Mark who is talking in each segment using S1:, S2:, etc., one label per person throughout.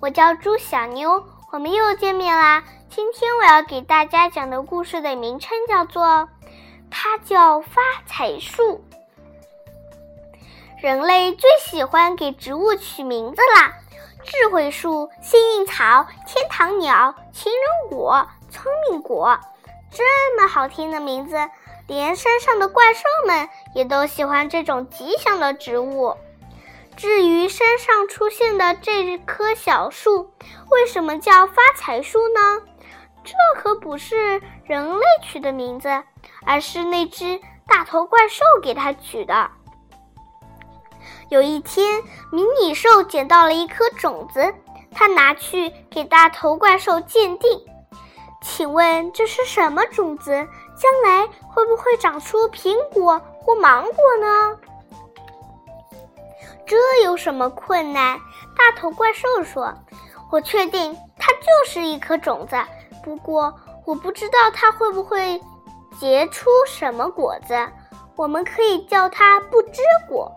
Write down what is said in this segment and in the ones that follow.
S1: 我叫朱小妞，我们又见面啦。今天我要给大家讲的故事的名称叫做《它叫发财树》。人类最喜欢给植物取名字啦，智慧树、幸运草、天堂鸟、情人果、聪明果，这么好听的名字，连山上的怪兽们也都喜欢这种吉祥的植物。至于山上出现的这棵小树，为什么叫发财树呢？这可不是人类取的名字，而是那只大头怪兽给它取的。有一天，迷你兽捡到了一颗种子，它拿去给大头怪兽鉴定。请问这是什么种子？将来会不会长出苹果或芒果呢？这有什么困难？大头怪兽说：“我确定它就是一颗种子，不过我不知道它会不会结出什么果子。我们可以叫它不知果。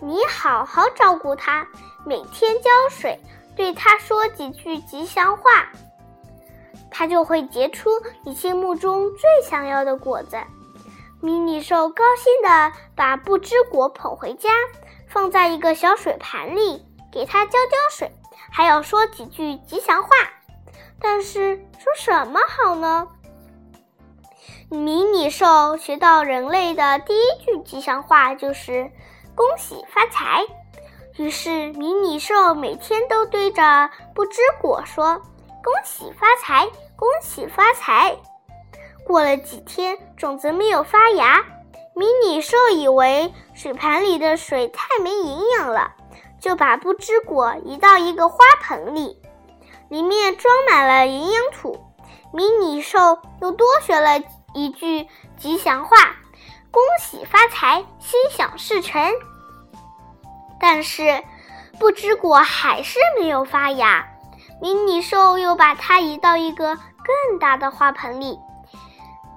S1: 你好好照顾它，每天浇水，对它说几句吉祥话，它就会结出你心目中最想要的果子。”迷你兽高兴地把不知果捧回家。放在一个小水盘里，给它浇浇水，还要说几句吉祥话。但是说什么好呢？迷你兽学到人类的第一句吉祥话就是“恭喜发财”。于是迷你兽每天都对着不知果说“恭喜发财，恭喜发财”。过了几天，种子没有发芽。迷你兽以为水盘里的水太没营养了，就把不知果移到一个花盆里，里面装满了营养土。迷你兽又多学了一句吉祥话：“恭喜发财，心想事成。”但是不知果还是没有发芽，迷你兽又把它移到一个更大的花盆里。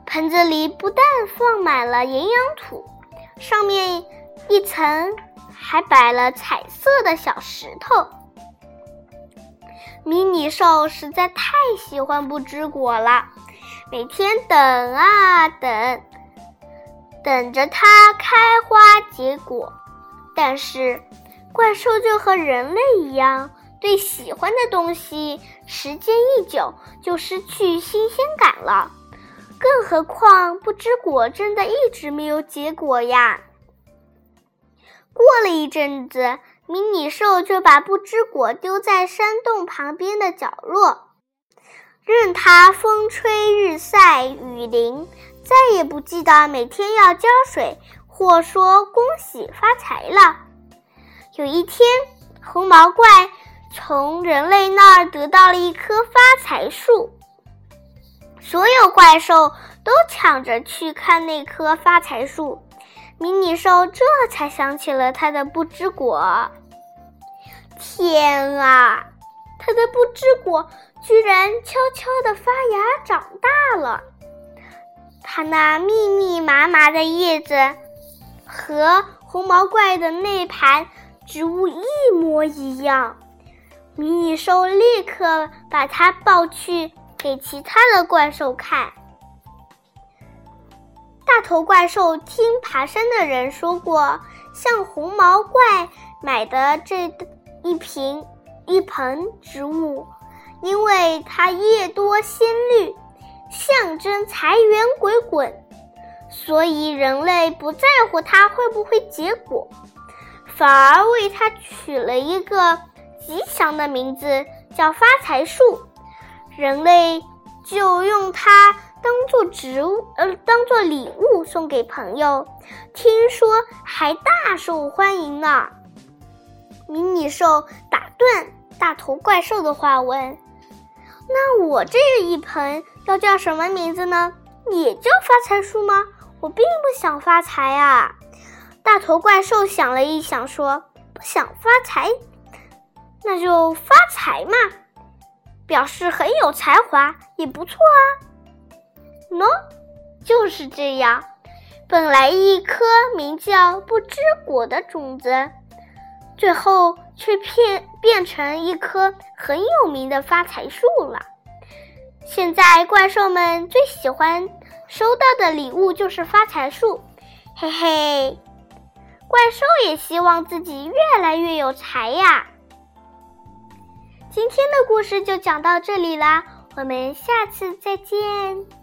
S1: 盆子里不但放满了营养土，上面一层还摆了彩色的小石头。迷你兽实在太喜欢不知果了，每天等啊等，等着它开花结果。但是怪兽就和人类一样，对喜欢的东西，时间一久就失去新鲜感了。更何况，不知果真的一直没有结果呀。过了一阵子，迷你兽就把不知果丢在山洞旁边的角落，任它风吹日晒雨淋，再也不记得每天要浇水或说恭喜发财了。有一天，红毛怪从人类那儿得到了一棵发财树。所有怪兽都抢着去看那棵发财树，迷你兽这才想起了它的不知果。天啊，它的不知果居然悄悄地发芽长大了！它那密密麻麻的叶子和红毛怪的那盘植物一模一样，迷你兽立刻把它抱去。给其他的怪兽看。大头怪兽听爬山的人说过，向红毛怪买的这一瓶一盆植物，因为它叶多鲜绿，象征财源滚滚，所以人类不在乎它会不会结果，反而为它取了一个吉祥的名字，叫发财树。人类就用它当做植物，呃，当做礼物送给朋友，听说还大受欢迎呢。迷你兽打断大头怪兽的话问：“那我这一盆要叫什么名字呢？也叫发财树吗？我并不想发财啊。”大头怪兽想了一想，说：“不想发财，那就发财嘛。”表示很有才华也不错啊。喏，就是这样。本来一颗名叫不知果的种子，最后却变变成一棵很有名的发财树了。现在怪兽们最喜欢收到的礼物就是发财树，嘿嘿。怪兽也希望自己越来越有才呀。今天的故事就讲到这里啦，我们下次再见。